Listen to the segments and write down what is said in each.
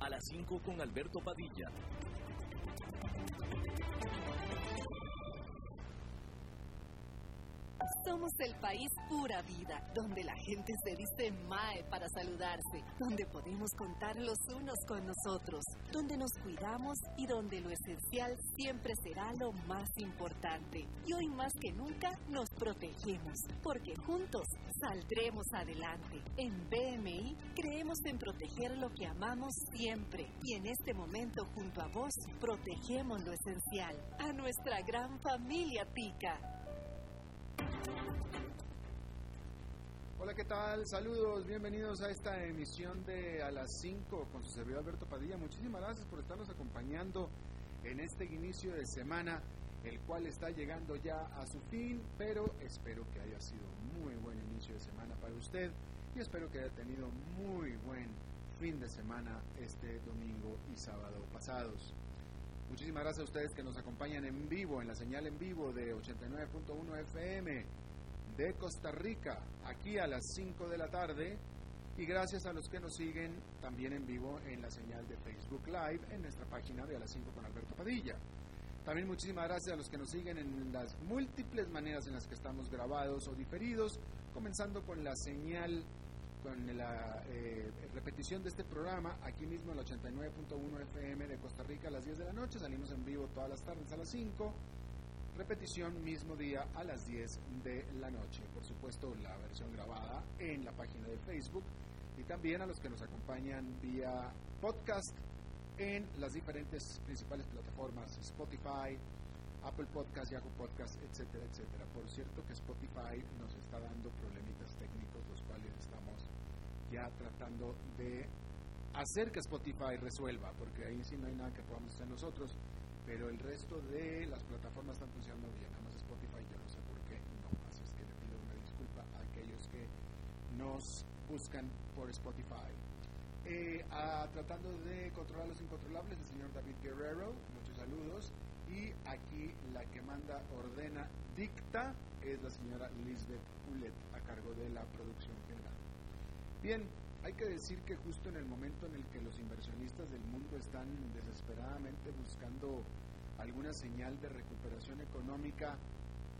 A las 5 con Alberto Padilla. Somos el país pura vida, donde la gente se dice mae para saludarse, donde podemos contar los unos con nosotros, donde nos cuidamos y donde lo esencial siempre será lo más importante. Y hoy más que nunca nos protegemos, porque juntos saldremos adelante. En BMI creemos en proteger lo que amamos siempre y en este momento junto a vos protegemos lo esencial, a nuestra gran familia Tica. Hola, ¿qué tal? Saludos, bienvenidos a esta emisión de A las 5 con su servidor Alberto Padilla. Muchísimas gracias por estarnos acompañando en este inicio de semana, el cual está llegando ya a su fin, pero espero que haya sido muy buen inicio de semana para usted y espero que haya tenido muy buen fin de semana este domingo y sábado pasados. Muchísimas gracias a ustedes que nos acompañan en vivo, en la señal en vivo de 89.1 FM de Costa Rica, aquí a las 5 de la tarde. Y gracias a los que nos siguen también en vivo en la señal de Facebook Live en nuestra página de a las 5 con Alberto Padilla. También muchísimas gracias a los que nos siguen en las múltiples maneras en las que estamos grabados o diferidos, comenzando con la señal con la eh, repetición de este programa aquí mismo en el 89.1 FM de Costa Rica a las 10 de la noche. Salimos en vivo todas las tardes a las 5. Repetición mismo día a las 10 de la noche. Por supuesto, la versión grabada en la página de Facebook y también a los que nos acompañan vía podcast en las diferentes principales plataformas Spotify, Apple Podcast, Yahoo Podcast, etcétera, etcétera. Por cierto que Spotify nos está dando problemitas técnicos, los cuales estamos ya tratando de hacer que Spotify resuelva, porque ahí sí no hay nada que podamos hacer nosotros, pero el resto de las plataformas están funcionando bien, nada más Spotify yo no sé por qué no, así es que le pido una disculpa a aquellos que nos buscan por Spotify. Eh, a, tratando de controlar los incontrolables, el señor David Guerrero, muchos saludos, y aquí la que manda, ordena, dicta, es la señora Lisbeth Ulet, a cargo de la producción general. Bien, hay que decir que justo en el momento en el que los inversionistas del mundo están desesperadamente buscando alguna señal de recuperación económica,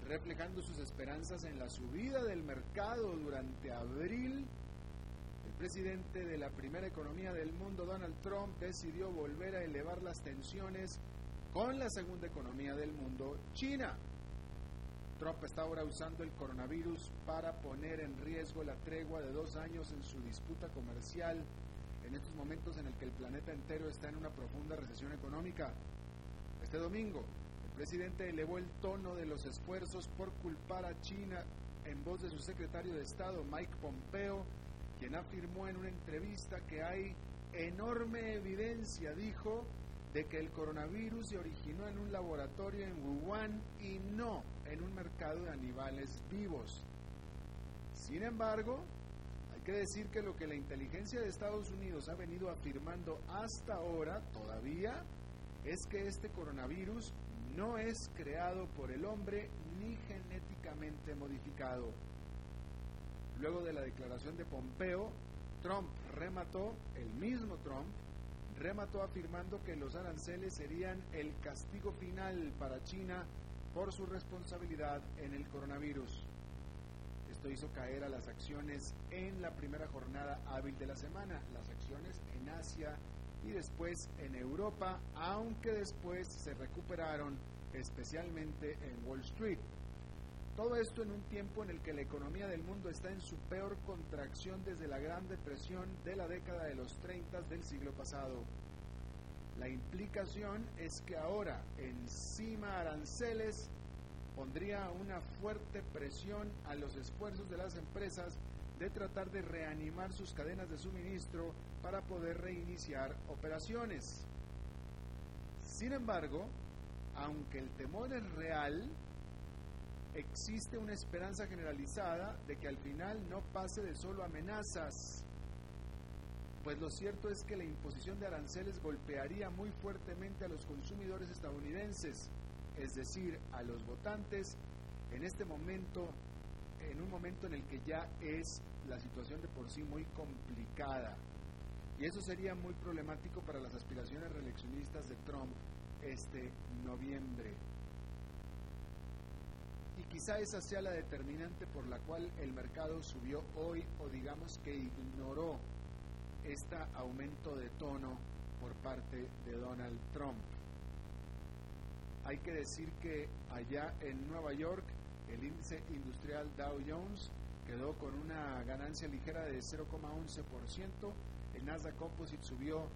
reflejando sus esperanzas en la subida del mercado durante abril, presidente de la primera economía del mundo, Donald Trump, decidió volver a elevar las tensiones con la segunda economía del mundo, China. Trump está ahora usando el coronavirus para poner en riesgo la tregua de dos años en su disputa comercial en estos momentos en el que el planeta entero está en una profunda recesión económica. Este domingo, el presidente elevó el tono de los esfuerzos por culpar a China en voz de su secretario de Estado, Mike Pompeo, quien afirmó en una entrevista que hay enorme evidencia, dijo, de que el coronavirus se originó en un laboratorio en Wuhan y no en un mercado de animales vivos. Sin embargo, hay que decir que lo que la inteligencia de Estados Unidos ha venido afirmando hasta ahora todavía es que este coronavirus no es creado por el hombre ni genéticamente modificado. Luego de la declaración de Pompeo, Trump remató, el mismo Trump, remató afirmando que los aranceles serían el castigo final para China por su responsabilidad en el coronavirus. Esto hizo caer a las acciones en la primera jornada hábil de la semana, las acciones en Asia y después en Europa, aunque después se recuperaron especialmente en Wall Street. Todo esto en un tiempo en el que la economía del mundo está en su peor contracción desde la Gran Depresión de la década de los 30 del siglo pasado. La implicación es que ahora encima aranceles pondría una fuerte presión a los esfuerzos de las empresas de tratar de reanimar sus cadenas de suministro para poder reiniciar operaciones. Sin embargo, aunque el temor es real, existe una esperanza generalizada de que al final no pase de solo amenazas, pues lo cierto es que la imposición de aranceles golpearía muy fuertemente a los consumidores estadounidenses, es decir, a los votantes, en este momento, en un momento en el que ya es la situación de por sí muy complicada. Y eso sería muy problemático para las aspiraciones reeleccionistas de Trump este noviembre. Quizá esa sea la determinante por la cual el mercado subió hoy o digamos que ignoró este aumento de tono por parte de Donald Trump. Hay que decir que allá en Nueva York el índice industrial Dow Jones quedó con una ganancia ligera de 0,11%, el Nasdaq Composite subió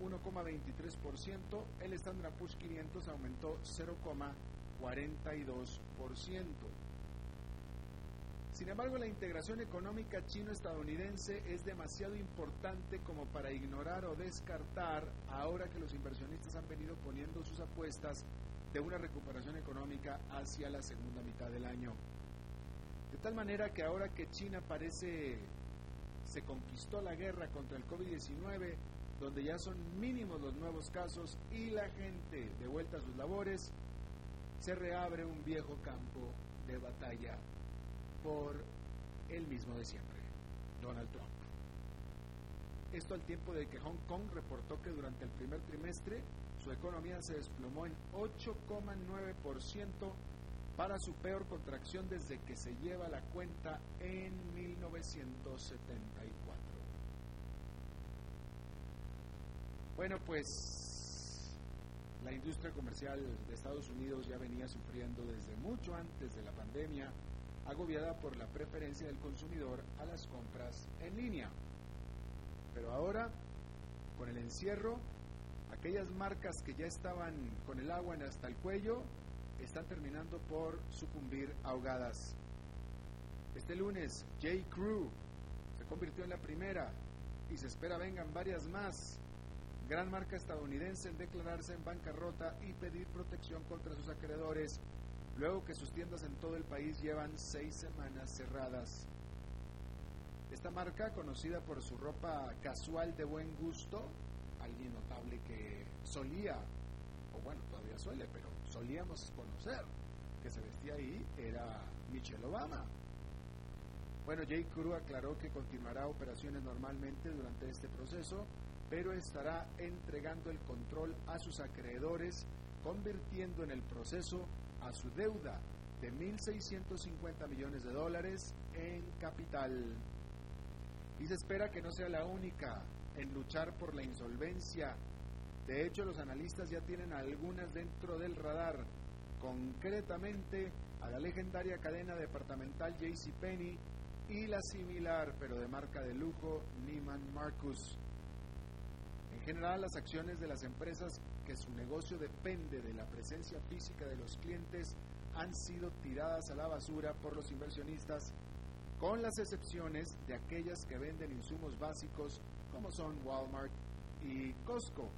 1,23%, el Standard Poor's 500 aumentó 0,42%. Sin embargo, la integración económica chino-estadounidense es demasiado importante como para ignorar o descartar ahora que los inversionistas han venido poniendo sus apuestas de una recuperación económica hacia la segunda mitad del año. De tal manera que ahora que China parece se conquistó la guerra contra el COVID-19, donde ya son mínimos los nuevos casos y la gente de vuelta a sus labores, se reabre un viejo campo de batalla por el mismo de siempre, Donald Trump. Esto al tiempo de que Hong Kong reportó que durante el primer trimestre su economía se desplomó en 8,9% para su peor contracción desde que se lleva la cuenta en 1974. Bueno, pues la industria comercial de Estados Unidos ya venía sufriendo desde mucho antes de la pandemia, agobiada por la preferencia del consumidor a las compras en línea. Pero ahora, con el encierro, aquellas marcas que ya estaban con el agua hasta el cuello están terminando por sucumbir ahogadas. Este lunes, J. Crew se convirtió en la primera y se espera vengan varias más gran marca estadounidense en declararse en bancarrota y pedir protección contra sus acreedores, luego que sus tiendas en todo el país llevan seis semanas cerradas. Esta marca, conocida por su ropa casual de buen gusto, alguien notable que solía, o bueno, todavía suele, pero solíamos conocer que se vestía ahí, era Michelle Obama. Bueno, J. Crew aclaró que continuará operaciones normalmente durante este proceso, pero estará entregando el control a sus acreedores, convirtiendo en el proceso a su deuda de 1.650 millones de dólares en capital. Y se espera que no sea la única en luchar por la insolvencia. De hecho, los analistas ya tienen algunas dentro del radar, concretamente a la legendaria cadena departamental JCPenney y la similar, pero de marca de lujo, Neiman Marcus general, las acciones de las empresas que su negocio depende de la presencia física de los clientes han sido tiradas a la basura por los inversionistas, con las excepciones de aquellas que venden insumos básicos como son Walmart y Costco.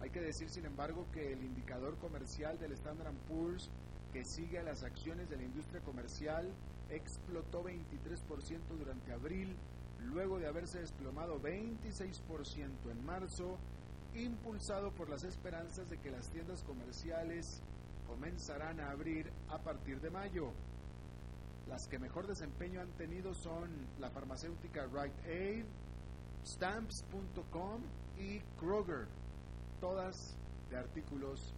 Hay que decir, sin embargo, que el indicador comercial del Standard Poor's, que sigue a las acciones de la industria comercial, explotó 23% durante abril luego de haberse desplomado 26% en marzo, impulsado por las esperanzas de que las tiendas comerciales comenzarán a abrir a partir de mayo. Las que mejor desempeño han tenido son la farmacéutica Rite Aid, Stamps.com y Kroger, todas de artículos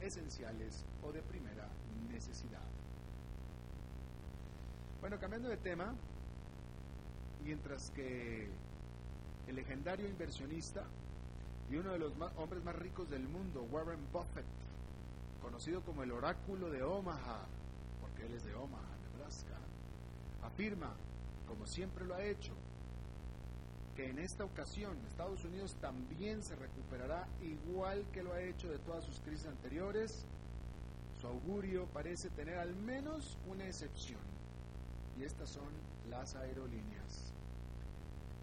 esenciales o de primera necesidad. Bueno, cambiando de tema, mientras que el legendario inversionista y uno de los hombres más ricos del mundo, Warren Buffett, conocido como el oráculo de Omaha, porque él es de Omaha, Nebraska, afirma, como siempre lo ha hecho, que en esta ocasión Estados Unidos también se recuperará igual que lo ha hecho de todas sus crisis anteriores. Su augurio parece tener al menos una excepción, y estas son las aerolíneas.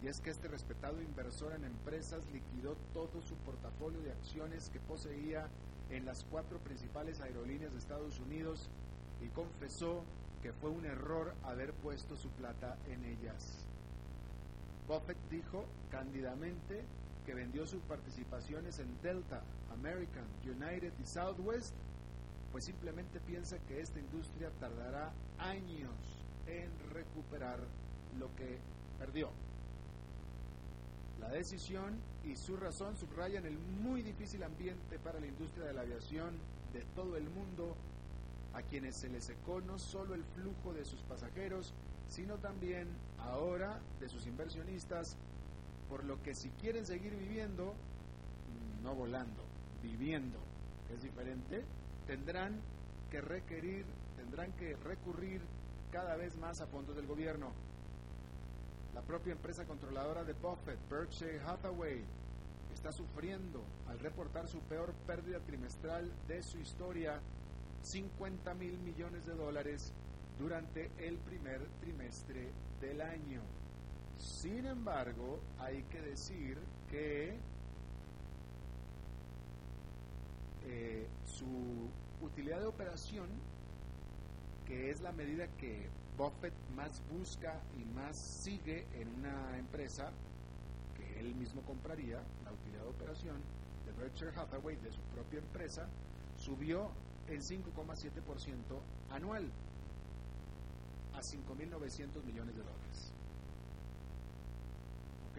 Y es que este respetado inversor en empresas liquidó todo su portafolio de acciones que poseía en las cuatro principales aerolíneas de Estados Unidos y confesó que fue un error haber puesto su plata en ellas. Buffett dijo cándidamente que vendió sus participaciones en Delta, American, United y Southwest, pues simplemente piensa que esta industria tardará años en recuperar lo que perdió. La decisión y su razón subrayan el muy difícil ambiente para la industria de la aviación de todo el mundo, a quienes se les secó no solo el flujo de sus pasajeros, sino también ahora de sus inversionistas, por lo que si quieren seguir viviendo, no volando, viviendo, es diferente, tendrán que requerir, tendrán que recurrir cada vez más a fondos del gobierno. La propia empresa controladora de Buffett, Berkshire Hathaway, está sufriendo al reportar su peor pérdida trimestral de su historia, 50 mil millones de dólares durante el primer trimestre del año. Sin embargo, hay que decir que eh, su utilidad de operación, que es la medida que Buffett más busca y más sigue en una empresa que él mismo compraría, la utilidad de operación de Berkshire Hathaway, de su propia empresa, subió en 5,7% anual a 5.900 millones de dólares. ¿Ok?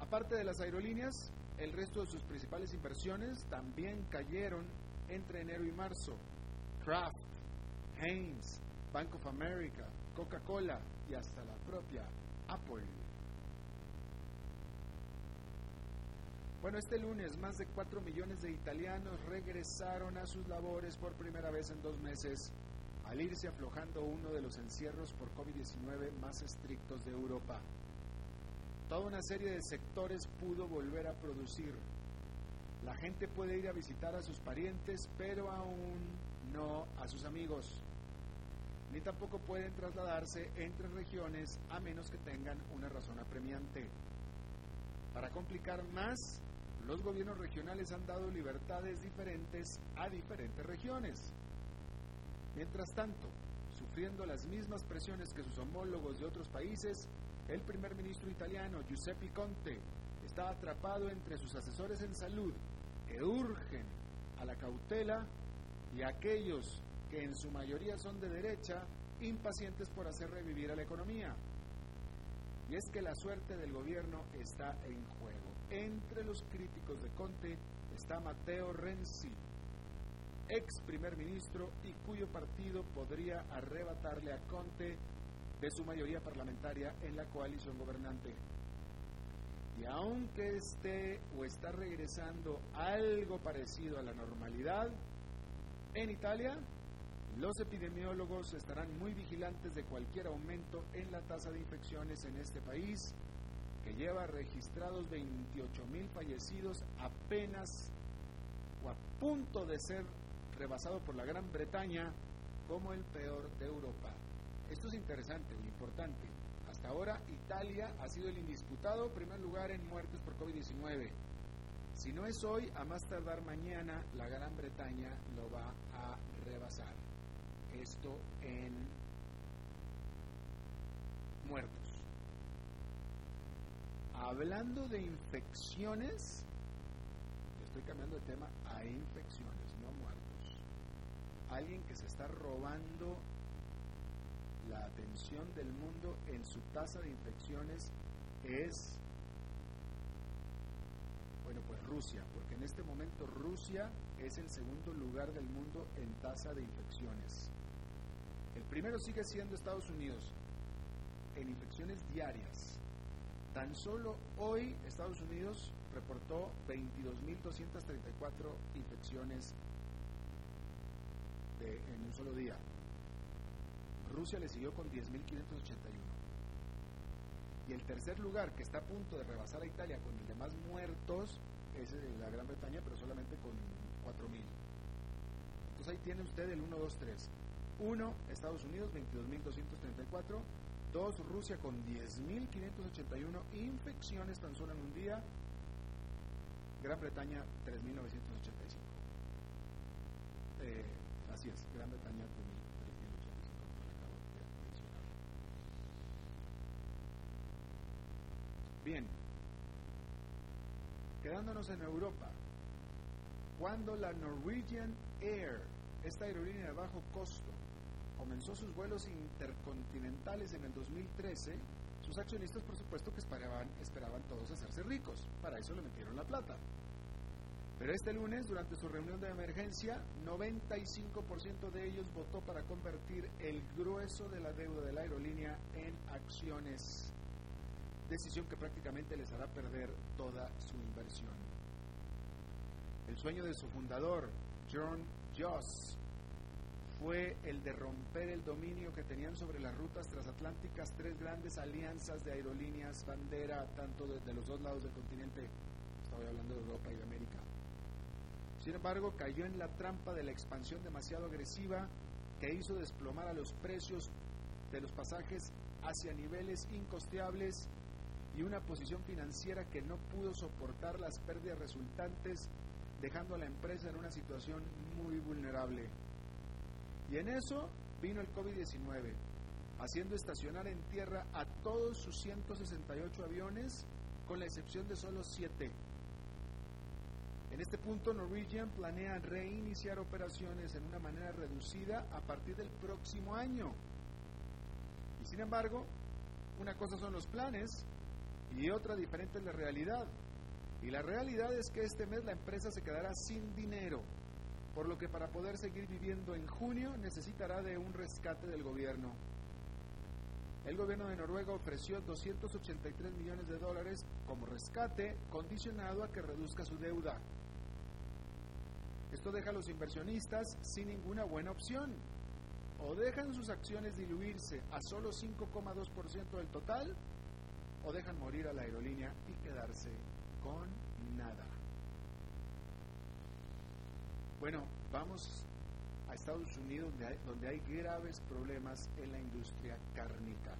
Aparte de las aerolíneas, el resto de sus principales inversiones también cayeron entre enero y marzo. Kraft, Haynes, Bank of America, Coca-Cola y hasta la propia Apple. Bueno, este lunes más de 4 millones de italianos regresaron a sus labores por primera vez en dos meses al irse aflojando uno de los encierros por COVID-19 más estrictos de Europa. Toda una serie de sectores pudo volver a producir. La gente puede ir a visitar a sus parientes, pero aún no a sus amigos. Ni tampoco pueden trasladarse entre regiones a menos que tengan una razón apremiante. Para complicar más, los gobiernos regionales han dado libertades diferentes a diferentes regiones. Mientras tanto, sufriendo las mismas presiones que sus homólogos de otros países, el primer ministro italiano Giuseppe Conte está atrapado entre sus asesores en salud que urgen a la cautela y aquellos que en su mayoría son de derecha, impacientes por hacer revivir a la economía. Y es que la suerte del gobierno está en juego. Entre los críticos de Conte está Matteo Renzi, ex primer ministro y cuyo partido podría arrebatarle a Conte de su mayoría parlamentaria en la coalición gobernante. Y aunque esté o está regresando algo parecido a la normalidad, en Italia los epidemiólogos estarán muy vigilantes de cualquier aumento en la tasa de infecciones en este país, que lleva registrados 28 mil fallecidos apenas o a punto de ser rebasado por la Gran Bretaña como el peor de Europa. Esto es interesante y importante. Hasta ahora Italia ha sido el indisputado primer lugar en muertes por COVID-19. Si no es hoy, a más tardar mañana, la Gran Bretaña lo va a rebasar. Esto en muertos. Hablando de infecciones, estoy cambiando de tema a infecciones alguien que se está robando la atención del mundo en su tasa de infecciones es, bueno, pues Rusia, porque en este momento Rusia es el segundo lugar del mundo en tasa de infecciones. El primero sigue siendo Estados Unidos en infecciones diarias. Tan solo hoy Estados Unidos reportó 22.234 infecciones en un solo día. Rusia le siguió con 10.581. Y el tercer lugar, que está a punto de rebasar a Italia con el de más muertos, es la Gran Bretaña, pero solamente con 4.000. Entonces ahí tiene usted el 1, 2, 3. 1, Estados Unidos, 22.234. 2 Rusia con 10.581 infecciones tan solo en un día, Gran Bretaña 3.985. Eh, así es, Gran Bretaña 3.985, Bien, quedándonos en Europa, cuando la Norwegian Air, esta aerolínea de bajo costo, comenzó sus vuelos intercontinentales en el 2013, sus accionistas por supuesto que esperaban, esperaban todos hacerse ricos, para eso le metieron la plata. Pero este lunes, durante su reunión de emergencia, 95% de ellos votó para convertir el grueso de la deuda de la aerolínea en acciones, decisión que prácticamente les hará perder toda su inversión. El sueño de su fundador, John Joss, fue el de romper el dominio que tenían sobre las rutas transatlánticas tres grandes alianzas de aerolíneas bandera, tanto desde los dos lados del continente, estoy hablando de Europa y de América. Sin embargo, cayó en la trampa de la expansión demasiado agresiva que hizo desplomar a los precios de los pasajes hacia niveles incosteables y una posición financiera que no pudo soportar las pérdidas resultantes dejando a la empresa en una situación muy vulnerable. Y en eso vino el COVID-19, haciendo estacionar en tierra a todos sus 168 aviones, con la excepción de solo 7. En este punto, Norwegian planea reiniciar operaciones en una manera reducida a partir del próximo año. Y sin embargo, una cosa son los planes y otra diferente es la realidad. Y la realidad es que este mes la empresa se quedará sin dinero, por lo que para poder seguir viviendo en junio necesitará de un rescate del gobierno. El gobierno de Noruega ofreció 283 millones de dólares como rescate condicionado a que reduzca su deuda. Esto deja a los inversionistas sin ninguna buena opción. O dejan sus acciones diluirse a solo 5,2% del total, o dejan morir a la aerolínea y quedarse con nada. Bueno, vamos a Estados Unidos donde hay, graves problemas en la industria cárnica.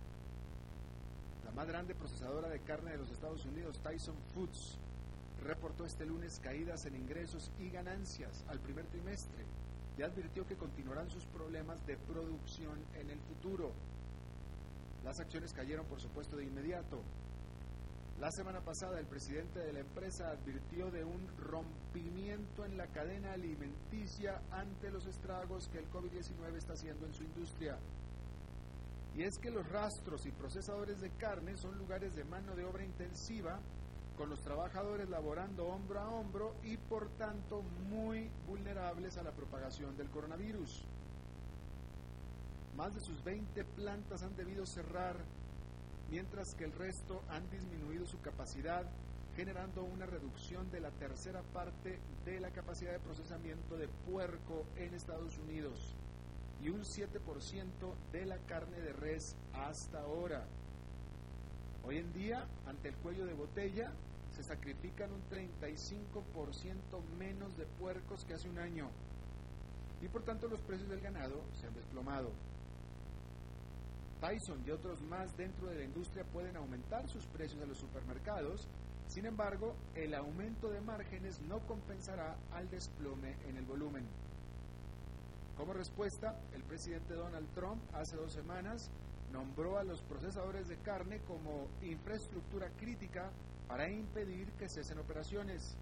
La más grande procesadora de carne de los Estados Unidos, Tyson Foods, reportó este lunes caídas en ingresos y ganancias al primer trimestre y advirtió que continuarán sus problemas de producción en el futuro. Las acciones cayeron, por supuesto, de inmediato, la semana pasada el presidente de la empresa advirtió de un rompimiento en la cadena alimenticia ante los estragos que el COVID-19 está haciendo en su industria. Y es que los rastros y procesadores de carne son lugares de mano de obra intensiva, con los trabajadores laborando hombro a hombro y por tanto muy vulnerables a la propagación del coronavirus. Más de sus 20 plantas han debido cerrar mientras que el resto han disminuido su capacidad, generando una reducción de la tercera parte de la capacidad de procesamiento de puerco en Estados Unidos y un 7% de la carne de res hasta ahora. Hoy en día, ante el cuello de botella, se sacrifican un 35% menos de puercos que hace un año y por tanto los precios del ganado se han desplomado. Tyson y otros más dentro de la industria pueden aumentar sus precios en los supermercados, sin embargo, el aumento de márgenes no compensará al desplome en el volumen. Como respuesta, el presidente Donald Trump hace dos semanas nombró a los procesadores de carne como infraestructura crítica para impedir que cesen operaciones.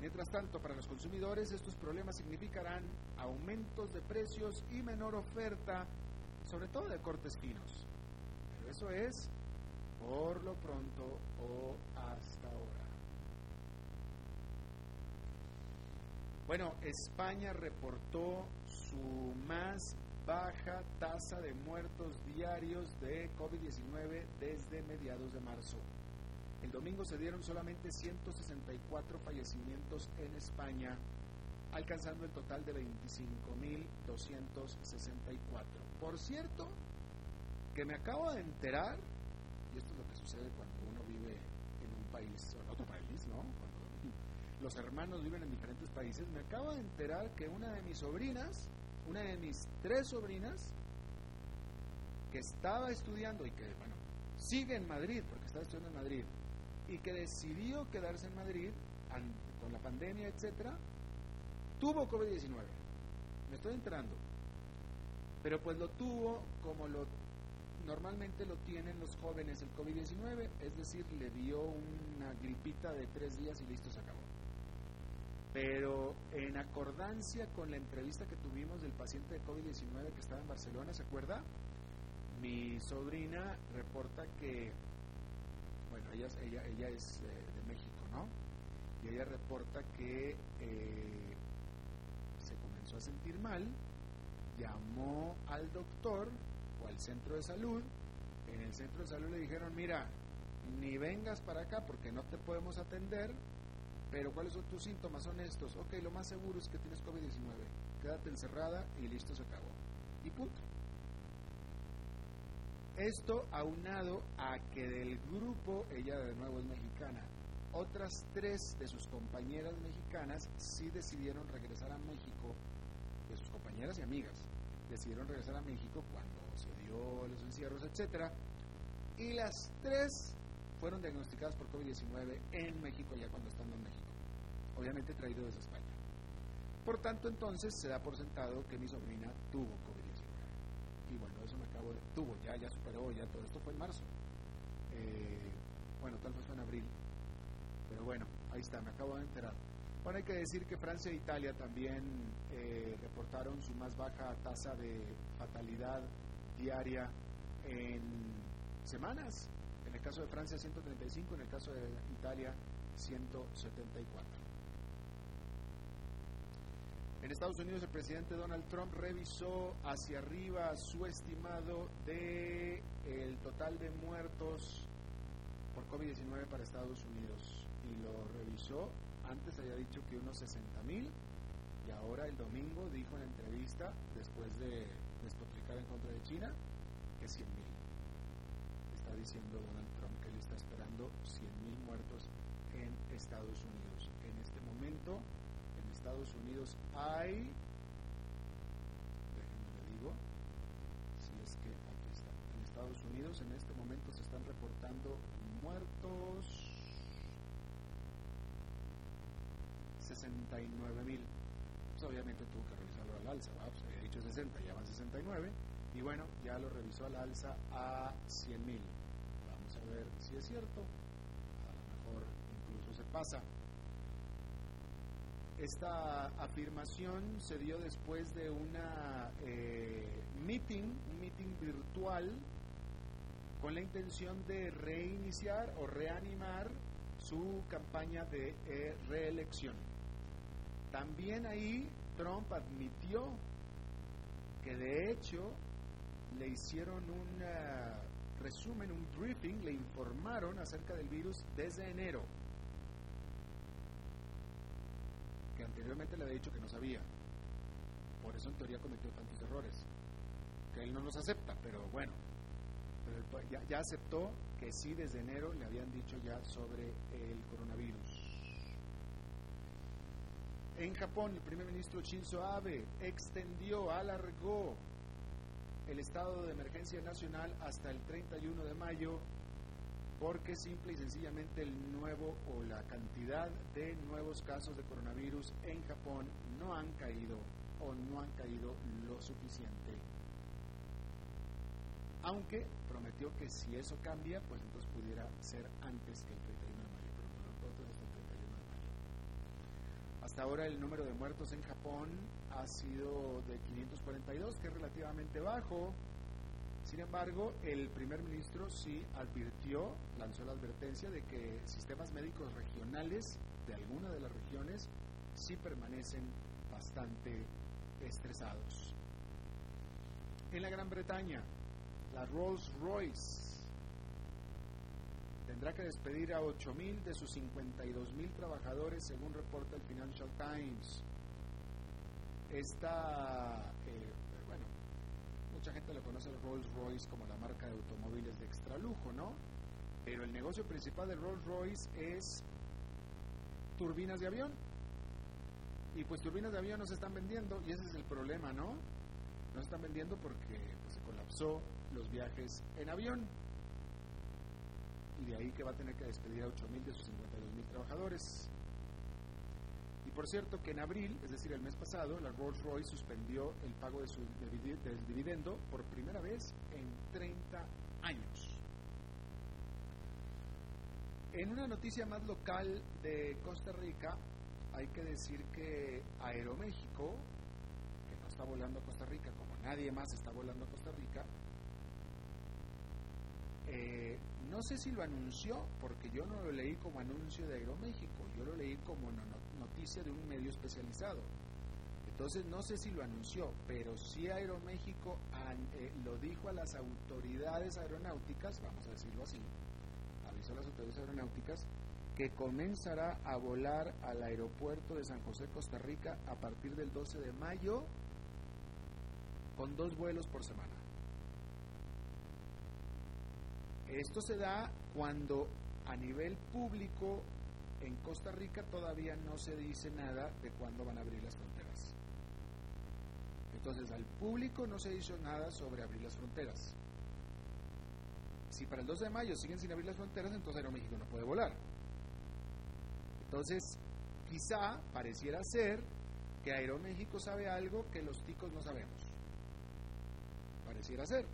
Mientras tanto, para los consumidores estos problemas significarán aumentos de precios y menor oferta sobre todo de cortes finos. Pero eso es por lo pronto o hasta ahora. Bueno, España reportó su más baja tasa de muertos diarios de COVID-19 desde mediados de marzo. El domingo se dieron solamente 164 fallecimientos en España, alcanzando el total de 25.264. Por cierto, que me acabo de enterar, y esto es lo que sucede cuando uno vive en un país o en otro país, ¿no? Cuando los hermanos viven en diferentes países, me acabo de enterar que una de mis sobrinas, una de mis tres sobrinas, que estaba estudiando y que, bueno, sigue en Madrid, porque estaba estudiando en Madrid, y que decidió quedarse en Madrid con la pandemia, etcétera, tuvo COVID-19. Me estoy enterando. Pero pues lo tuvo como lo normalmente lo tienen los jóvenes el COVID-19, es decir, le dio una gripita de tres días y listo, se acabó. Pero en acordancia con la entrevista que tuvimos del paciente de COVID-19 que estaba en Barcelona, ¿se acuerda? Mi sobrina reporta que, bueno, ella, ella, ella es de México, ¿no? Y ella reporta que eh, a sentir mal, llamó al doctor o al centro de salud. En el centro de salud le dijeron, mira, ni vengas para acá porque no te podemos atender, pero ¿cuáles son tus síntomas? Son estos. Ok, lo más seguro es que tienes COVID-19. Quédate encerrada y listo, se acabó. Y punto. Esto aunado a que del grupo, ella de nuevo es mexicana, otras tres de sus compañeras mexicanas sí decidieron regresar a México, de sus compañeras y amigas, decidieron regresar a México cuando se dio los encierros, etcétera, y las tres fueron diagnosticadas por COVID-19 en México ya cuando están en México, obviamente traído desde España. Por tanto, entonces se da por sentado que mi sobrina tuvo COVID-19. Y bueno, eso me acabo de... tuvo, ya, ya superó, ya todo esto fue en marzo. Eh, bueno, tal vez fue en abril. Pero bueno, ahí está, me acabo de enterar. Bueno, hay que decir que Francia e Italia también eh, reportaron su más baja tasa de fatalidad diaria en semanas. En el caso de Francia 135, en el caso de Italia 174. En Estados Unidos el presidente Donald Trump revisó hacia arriba su estimado de el total de muertos por COVID-19 para Estados Unidos y lo revisó. Antes había dicho que unos 60 mil y ahora el domingo dijo en entrevista, después de despotricar en contra de China, que 100 mil. Está diciendo Donald Trump que él está esperando 100 mil muertos en Estados Unidos. En este momento, en Estados Unidos hay, déjenme le digo, si es que aquí está, en Estados Unidos en este momento se están reportando muertos 69 mil. Pues obviamente tuvo que revisarlo al alza, pues había dicho 60, ya van 69. Y bueno, ya lo revisó al alza a 100 mil. Vamos a ver si es cierto. A lo mejor incluso se pasa. Esta afirmación se dio después de una eh, meeting, un meeting virtual, con la intención de reiniciar o reanimar su campaña de eh, reelección. También ahí Trump admitió que de hecho le hicieron un resumen, un briefing, le informaron acerca del virus desde enero, que anteriormente le había dicho que no sabía. Por eso en teoría cometió tantos errores, que él no los acepta, pero bueno, ya, ya aceptó que sí desde enero le habían dicho ya sobre el coronavirus. En Japón, el primer ministro Shinzo Abe extendió, alargó el estado de emergencia nacional hasta el 31 de mayo porque simple y sencillamente el nuevo o la cantidad de nuevos casos de coronavirus en Japón no han caído o no han caído lo suficiente. Aunque prometió que si eso cambia, pues entonces pudiera ser antes que el 31 Hasta ahora el número de muertos en Japón ha sido de 542, que es relativamente bajo. Sin embargo, el primer ministro sí advirtió, lanzó la advertencia de que sistemas médicos regionales de alguna de las regiones sí permanecen bastante estresados. En la Gran Bretaña, la Rolls Royce tendrá que despedir a 8.000 de sus 52.000 trabajadores, según reporta el Financial Times. Esta, eh, bueno, mucha gente lo conoce el Rolls Royce como la marca de automóviles de extralujo, ¿no? Pero el negocio principal de Rolls Royce es turbinas de avión. Y pues turbinas de avión no se están vendiendo y ese es el problema, ¿no? no se están vendiendo porque pues, se colapsó los viajes en avión. Y de ahí que va a tener que despedir a 8.000 de sus 52.000 trabajadores. Y por cierto que en abril, es decir, el mes pasado, la Rolls Royce suspendió el pago de su del dividendo por primera vez en 30 años. En una noticia más local de Costa Rica, hay que decir que Aeroméxico, que no está volando a Costa Rica como nadie más está volando a Costa Rica, eh, no sé si lo anunció, porque yo no lo leí como anuncio de Aeroméxico, yo lo leí como noticia de un medio especializado. Entonces no sé si lo anunció, pero sí Aeroméxico eh, lo dijo a las autoridades aeronáuticas, vamos a decirlo así, avisó a las autoridades aeronáuticas, que comenzará a volar al aeropuerto de San José, Costa Rica, a partir del 12 de mayo, con dos vuelos por semana. Esto se da cuando a nivel público en Costa Rica todavía no se dice nada de cuándo van a abrir las fronteras. Entonces al público no se dice nada sobre abrir las fronteras. Si para el 12 de mayo siguen sin abrir las fronteras, entonces Aeroméxico no puede volar. Entonces, quizá pareciera ser que Aeroméxico sabe algo que los ticos no sabemos. Pareciera ser.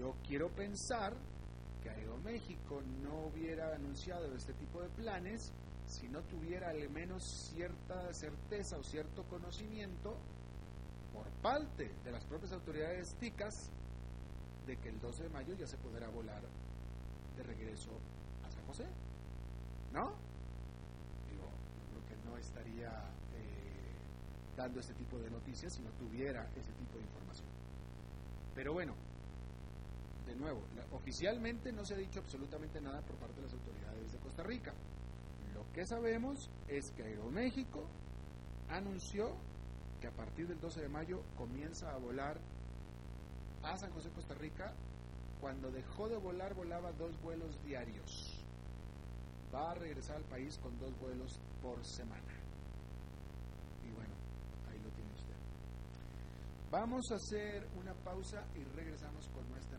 Yo quiero pensar que Aeroméxico no hubiera anunciado este tipo de planes si no tuviera al menos cierta certeza o cierto conocimiento por parte de las propias autoridades ticas de que el 12 de mayo ya se podrá volar de regreso a San José. ¿No? Digo, creo que no estaría eh, dando este tipo de noticias si no tuviera ese tipo de información. Pero bueno, de nuevo, oficialmente no se ha dicho absolutamente nada por parte de las autoridades de Costa Rica. Lo que sabemos es que Aeroméxico anunció que a partir del 12 de mayo comienza a volar a San José, Costa Rica. Cuando dejó de volar, volaba dos vuelos diarios. Va a regresar al país con dos vuelos por semana. Y bueno, ahí lo tiene usted. Vamos a hacer una pausa y regresamos con nuestra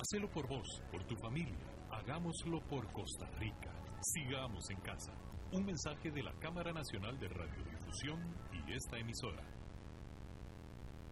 Hacelo por vos, por tu familia. Hagámoslo por Costa Rica. Sigamos en casa. Un mensaje de la Cámara Nacional de Radiodifusión y esta emisora.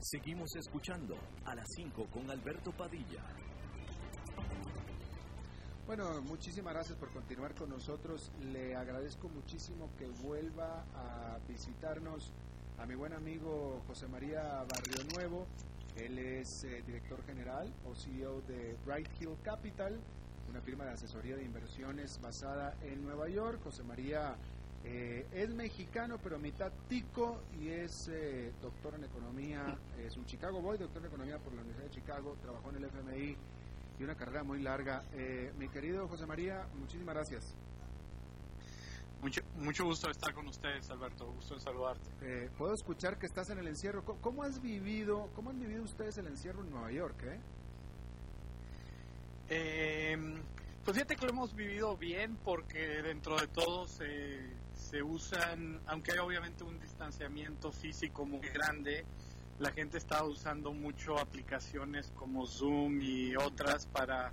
Seguimos escuchando a las 5 con Alberto Padilla. Bueno, muchísimas gracias por continuar con nosotros. Le agradezco muchísimo que vuelva a visitarnos a mi buen amigo José María Barrio Nuevo. Él es eh, director general o CEO de Bright Hill Capital, una firma de asesoría de inversiones basada en Nueva York. José María eh, es mexicano, pero mitad tico y es eh, doctor en economía. Es un Chicago Boy, doctor en economía por la Universidad de Chicago. Trabajó en el FMI y una carrera muy larga. Eh, mi querido José María, muchísimas gracias. Mucho, mucho gusto estar con ustedes, Alberto. Gusto en saludarte. Puedo escuchar que estás en el encierro. ¿Cómo, has vivido, cómo han vivido ustedes el encierro en Nueva York? Pues fíjate que lo hemos vivido bien porque dentro de todo se se usan, aunque hay obviamente un distanciamiento físico muy grande, la gente está usando mucho aplicaciones como Zoom y otras para,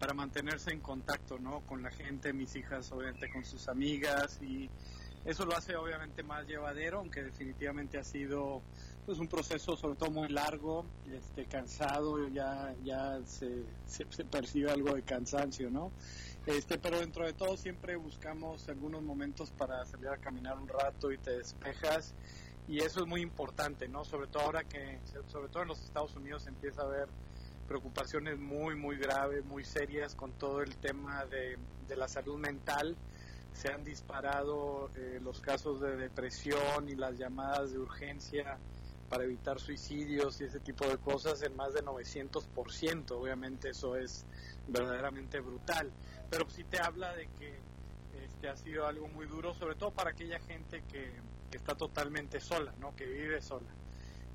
para mantenerse en contacto ¿no? con la gente, mis hijas obviamente con sus amigas y eso lo hace obviamente más llevadero, aunque definitivamente ha sido pues un proceso sobre todo muy largo, este cansado, ya ya se, percibe algo de cansancio, ¿no? Este, pero dentro de todo siempre buscamos algunos momentos para salir a caminar un rato y te despejas y eso es muy importante, ¿no? Sobre todo ahora que, sobre todo en los Estados Unidos empieza a haber preocupaciones muy, muy graves, muy serias con todo el tema de, la salud mental. Se han disparado eh, los casos de depresión y las llamadas de urgencia para evitar suicidios y ese tipo de cosas en más de 900%. Obviamente eso es verdaderamente brutal pero sí te habla de que este ha sido algo muy duro, sobre todo para aquella gente que, está totalmente sola, ¿no? Que vive sola.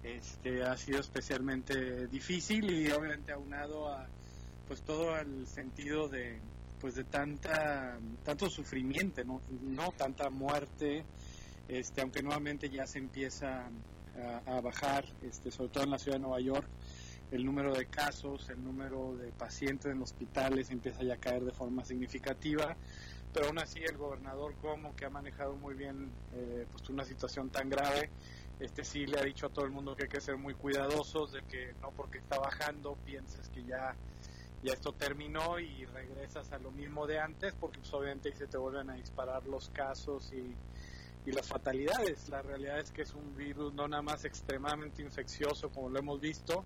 Este ha sido especialmente difícil y obviamente aunado a pues todo el sentido de pues de tanta tanto sufrimiento, ¿no? No tanta muerte, este aunque nuevamente ya se empieza a, a bajar, este sobre todo en la ciudad de Nueva York el número de casos, el número de pacientes en hospitales empieza ya a caer de forma significativa, pero aún así el gobernador como que ha manejado muy bien eh, pues una situación tan grave, este sí le ha dicho a todo el mundo que hay que ser muy cuidadosos de que no porque está bajando pienses que ya ya esto terminó y regresas a lo mismo de antes porque pues, obviamente se te vuelven a disparar los casos y, y las fatalidades. La realidad es que es un virus no nada más extremadamente infeccioso como lo hemos visto,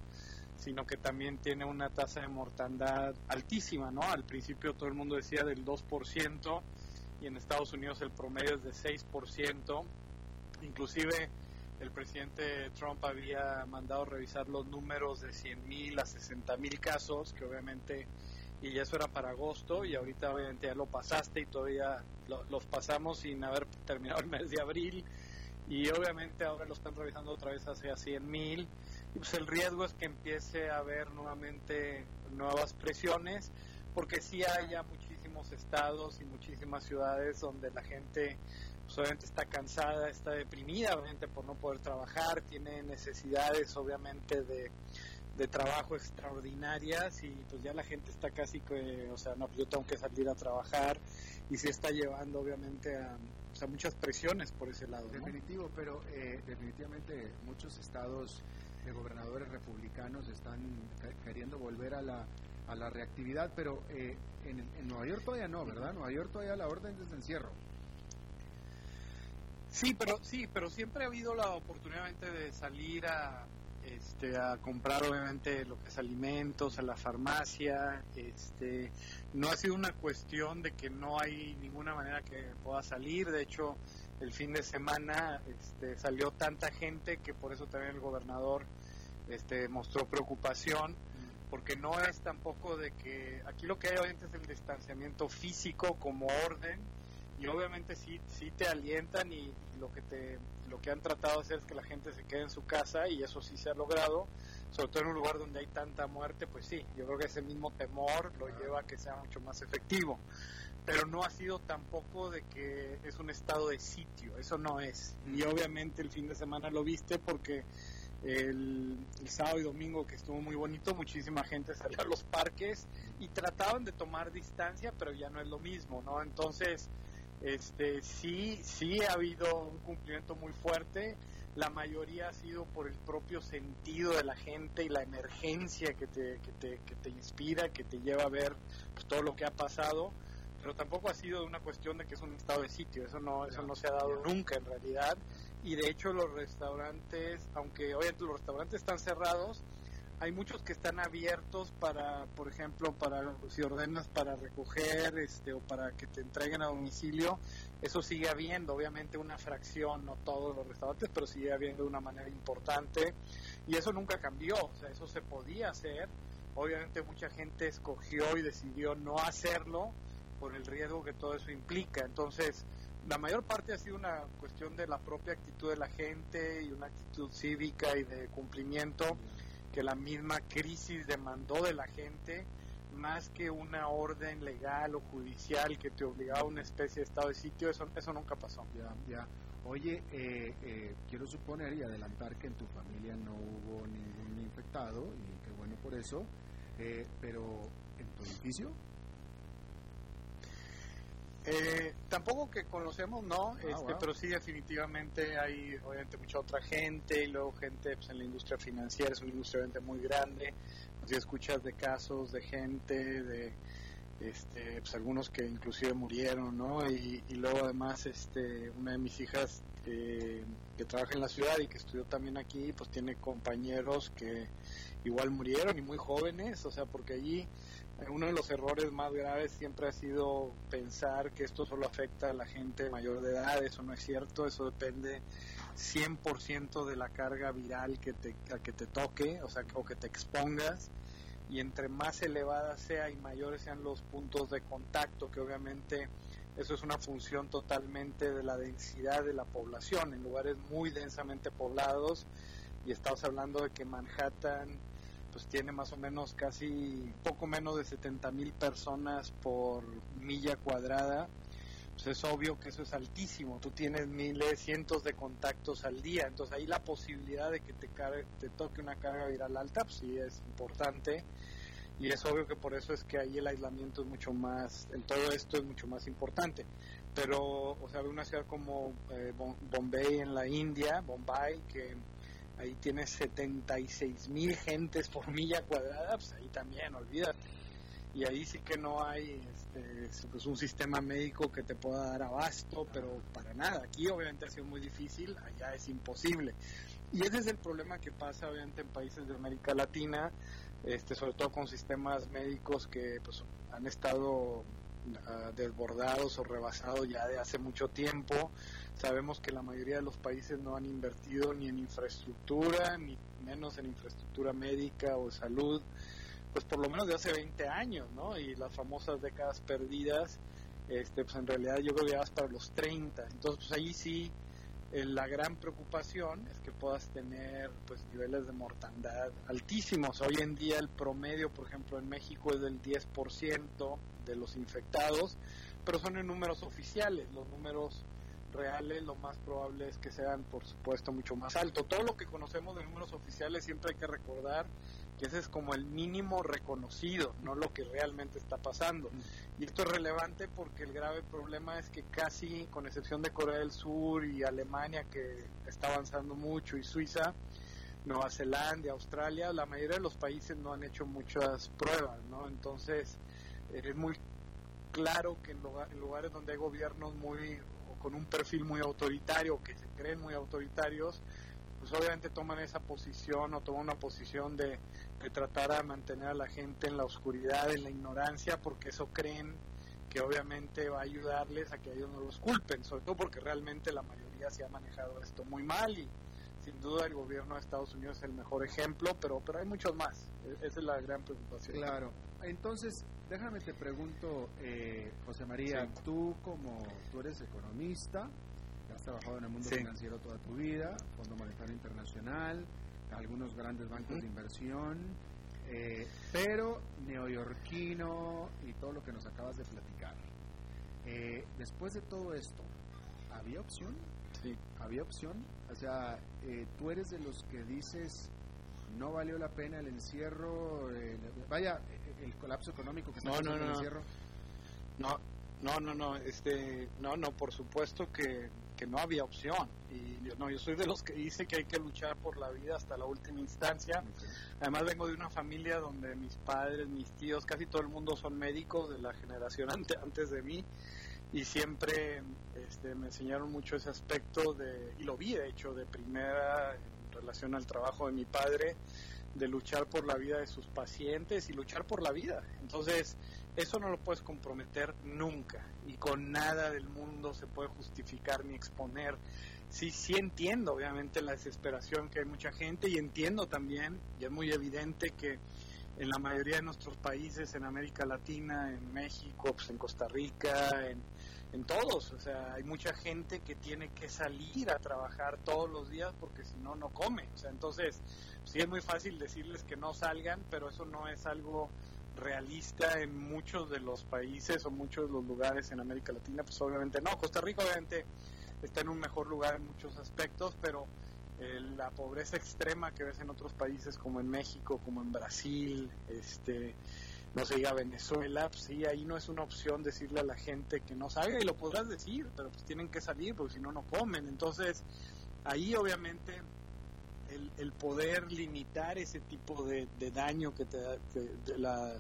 sino que también tiene una tasa de mortandad altísima, ¿no? Al principio todo el mundo decía del 2% y en Estados Unidos el promedio es de 6%. Inclusive el presidente Trump había mandado revisar los números de 100.000 a 60.000 casos, que obviamente, y eso era para agosto, y ahorita obviamente ya lo pasaste y todavía los pasamos sin haber terminado el mes de abril, y obviamente ahora lo están revisando otra vez hacia 100.000 pues el riesgo es que empiece a haber nuevamente nuevas presiones, porque sí hay ya muchísimos estados y muchísimas ciudades donde la gente pues, obviamente está cansada, está deprimida, obviamente por no poder trabajar, tiene necesidades obviamente de, de trabajo extraordinarias y pues ya la gente está casi que, o sea, no, pues yo tengo que salir a trabajar y se está llevando obviamente a, muchas presiones por ese lado. Definitivo, pero eh, definitivamente muchos estados de gobernadores republicanos están queriendo volver a la, a la reactividad, pero eh, en, Nueva York todavía no, ¿verdad? Nueva York todavía la orden de encierro. Sí, pero sí, pero siempre ha habido la oportunidad de salir a este a comprar obviamente lo que es alimentos a la farmacia, este no ha sido una cuestión de que no hay ninguna manera que pueda salir, de hecho el fin de semana este, salió tanta gente que por eso también el gobernador este, mostró preocupación, porque no es tampoco de que aquí lo que hay obviamente es el distanciamiento físico como orden y obviamente sí, sí te alientan y, lo que te lo que han tratado de hacer es que la gente se quede en su casa y eso sí se ha logrado, sobre todo en un lugar donde hay tanta muerte, pues sí, yo creo que ese mismo temor lo lleva a que sea mucho más efectivo. Pero no ha sido tampoco de que es un estado de sitio, eso no es. Y obviamente el fin de semana lo viste porque el, sábado y domingo que estuvo muy bonito, muchísima gente salió a los parques y trataban de tomar distancia, pero ya no es lo mismo, ¿no? Entonces, este, sí, sí ha habido un cumplimiento muy fuerte. La mayoría ha sido por el propio sentido de la gente y la emergencia que te, que te, que te inspira, que te lleva a ver pues, todo lo que ha pasado. Pero tampoco ha sido una cuestión de que es un estado de sitio. Eso no, eso no se ha dado nunca en realidad. Y de hecho los restaurantes, aunque obviamente los restaurantes están cerrados, hay muchos que están abiertos para, por ejemplo, para si ordenas para recoger este o para que te entreguen a domicilio, eso sigue habiendo, obviamente una fracción, no todos los restaurantes, pero sigue habiendo de una manera importante y eso nunca cambió, o sea, eso se podía hacer. Obviamente mucha gente escogió y decidió no hacerlo por el riesgo que todo eso implica. Entonces, la mayor parte ha sido una cuestión de la propia actitud de la gente y una actitud cívica y de cumplimiento que la misma crisis demandó de la gente más que una orden legal o judicial que te obligaba a una especie de estado de sitio, eso, eso nunca pasó. Ya, ya. Oye, eh, eh, quiero suponer y adelantar que en tu familia no hubo ningún infectado, y qué bueno por eso, eh, pero en tu edificio eh, tampoco que conocemos, no, ah, este, pero sí definitivamente hay obviamente mucha otra gente y luego gente pues, en la industria financiera, es una industria muy grande, si escuchas de casos de gente, de este, pues, algunos que inclusive murieron, ¿no? Y, luego además este, una de mis hijas que trabaja en la ciudad y que estudió también aquí, pues tiene compañeros que igual murieron y muy jóvenes, o sea, porque allí uno de los errores más graves siempre ha sido pensar que esto solo afecta a la gente mayor de edad, eso no es cierto, eso depende 100% de la carga viral que te, que te toque, o sea, o que te expongas, y entre más elevada sea y mayores sean los puntos de contacto, que obviamente eso es una función totalmente de la densidad de la población, en lugares muy densamente poblados, y estamos hablando de que Manhattan pues tiene más o menos casi poco menos de 70 mil personas por milla cuadrada, pues es obvio que eso es altísimo. Tú tienes miles, cientos de contactos al día, entonces ahí la posibilidad de que te, te toque una carga viral alta, pues sí es importante. Y es obvio que por eso es que ahí el aislamiento es mucho más, en todo esto es mucho más importante. Pero, o sea, una ciudad como eh, Bombay en la India, Bombay, que ahí tienes 76 mil gentes por milla cuadrada, pues ahí también, olvídate. Y ahí sí que no hay este, pues un sistema médico que te pueda dar abasto, pero para nada. Aquí obviamente ha sido muy difícil, allá es imposible. Y ese es el problema que pasa obviamente en países de América Latina, este, sobre todo con sistemas médicos que pues, han estado uh, desbordados o rebasados ya de hace mucho tiempo Sabemos que la mayoría de los países no han invertido ni en infraestructura, ni menos en infraestructura médica o salud, pues por lo menos de hace 20 años, ¿no? Y las famosas décadas perdidas, este, pues en realidad yo creo que ya para los 30. Entonces, pues ahí sí, eh, la gran preocupación es que puedas tener pues niveles de mortandad altísimos. Hoy en día el promedio, por ejemplo, en México es del 10% de los infectados, pero son en números oficiales. Los números reales lo más probable es que sean, por supuesto, mucho más alto. Todo lo que conocemos de números oficiales siempre hay que recordar que ese es como el mínimo reconocido, no lo que realmente está pasando. Y esto es relevante porque el grave problema es que casi, con excepción de Corea del Sur y Alemania, que está avanzando mucho, y Suiza, Nueva Zelanda, Australia, la mayoría de los países no han hecho muchas pruebas, ¿no? Entonces, es muy claro que en lugares donde hay gobiernos muy con un perfil muy autoritario, que se creen muy autoritarios, pues obviamente toman esa posición o toman una posición de, tratar de mantener a la gente en la oscuridad, en la ignorancia, porque eso creen que obviamente va a ayudarles a que ellos no los culpen, sobre todo porque realmente la mayoría se ha manejado esto muy mal y sin duda el gobierno de Estados Unidos es el mejor ejemplo, pero, pero hay muchos más. E, esa es la gran preocupación. Claro. Entonces, déjame te pregunto, eh, José María, tú como tú eres economista, has trabajado en el mundo financiero toda tu vida, Fondo Monetario Internacional, algunos grandes bancos de inversión, eh, pero neoyorquino y todo lo que nos acabas de platicar. Eh, después de todo esto, ¿había opción? Sí. ¿Había opción? O sea, eh, tú eres de los que dices, no valió la pena el encierro, vaya, el colapso económico que está no, no, no, el encierro. No, no, no, no, este, no, no, por supuesto que, que no había opción. Y yo, no, yo soy de los que dice que hay que luchar por la vida hasta la última instancia. Además vengo de una familia donde mis padres, mis tíos, casi todo el mundo son médicos de la generación antes de mí y siempre este, me enseñaron mucho ese aspecto de, y lo vi de hecho de primera en relación al trabajo de mi padre, de luchar por la vida de sus pacientes y luchar por la vida. Entonces, eso no lo puedes comprometer nunca y con nada del mundo se puede justificar ni exponer. Sí, sí entiendo obviamente la desesperación que hay mucha gente y entiendo también, y es muy evidente que en la mayoría de nuestros países, en América Latina, en México, pues en Costa Rica, en, en todos, o sea, hay mucha gente que tiene que salir a trabajar todos los días porque si no, no come. O sea, entonces, sí es muy fácil decirles que no salgan, pero eso no es algo realista en muchos de los países o muchos de los lugares en América Latina, pues obviamente no. Costa Rica obviamente está en un mejor lugar en muchos aspectos, pero eh, la pobreza extrema que ves en otros países como en México, como en Brasil, este, no se diga Venezuela, pues sí, ahí no es una opción decirle a la gente que no salga y lo podrás decir, pero pues tienen que salir porque si no, no comen. Entonces, ahí obviamente el, poder limitar ese tipo de, daño que te da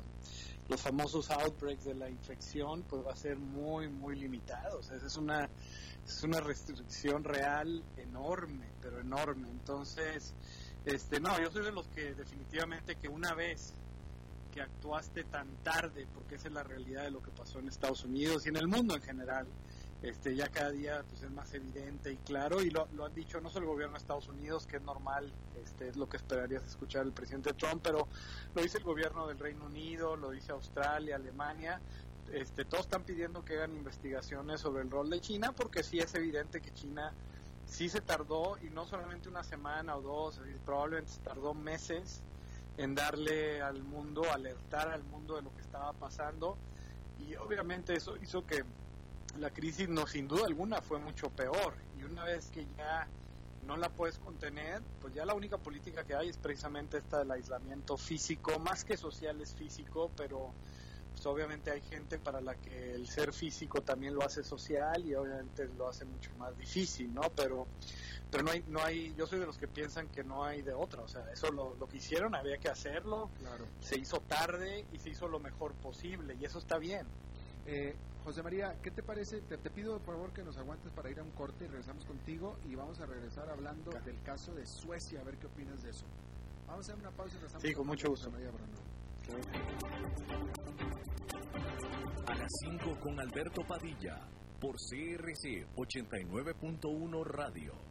los famosos outbreaks de la infección, pues va a ser muy, muy limitado. O sea, es una, es una restricción real enorme, pero enorme. Entonces, este, no, yo soy de los que definitivamente que una vez que actuaste tan tarde, porque esa es la realidad de lo que pasó en Estados Unidos y en el mundo en general, este, ya cada día pues, es más evidente y claro, y lo, lo han dicho no solo el gobierno de Estados Unidos, que es normal, este, es lo que esperarías escuchar el presidente Trump, pero lo dice el gobierno del Reino Unido, lo dice Australia, Alemania, este, todos están pidiendo que hagan investigaciones sobre el rol de China, porque sí es evidente que China sí se tardó, y no solamente una semana o dos, probablemente se tardó meses en darle al mundo, alertar al mundo de lo que estaba pasando, y obviamente eso hizo que la crisis no sin duda alguna fue mucho peor y una vez que ya no la puedes contener, pues ya la única política que hay es precisamente esta del aislamiento físico, más que social es físico, pero pues obviamente hay gente para la que el ser físico también lo hace social y obviamente lo hace mucho más difícil, ¿no? Pero pero no hay no hay yo soy de los que piensan que no hay de otra, o sea, eso lo, lo que hicieron había que hacerlo, claro. se hizo tarde y se hizo lo mejor posible y eso está bien. Eh, José María, ¿qué te parece? Te, pido por favor que nos aguantes para ir a un corte y regresamos contigo y vamos a regresar hablando del caso de Suecia, a ver qué opinas de eso. Vamos a hacer una pausa y regresamos. Sí, con mucho gusto. A las 5 con Alberto Padilla, por CRC 89.1 Radio.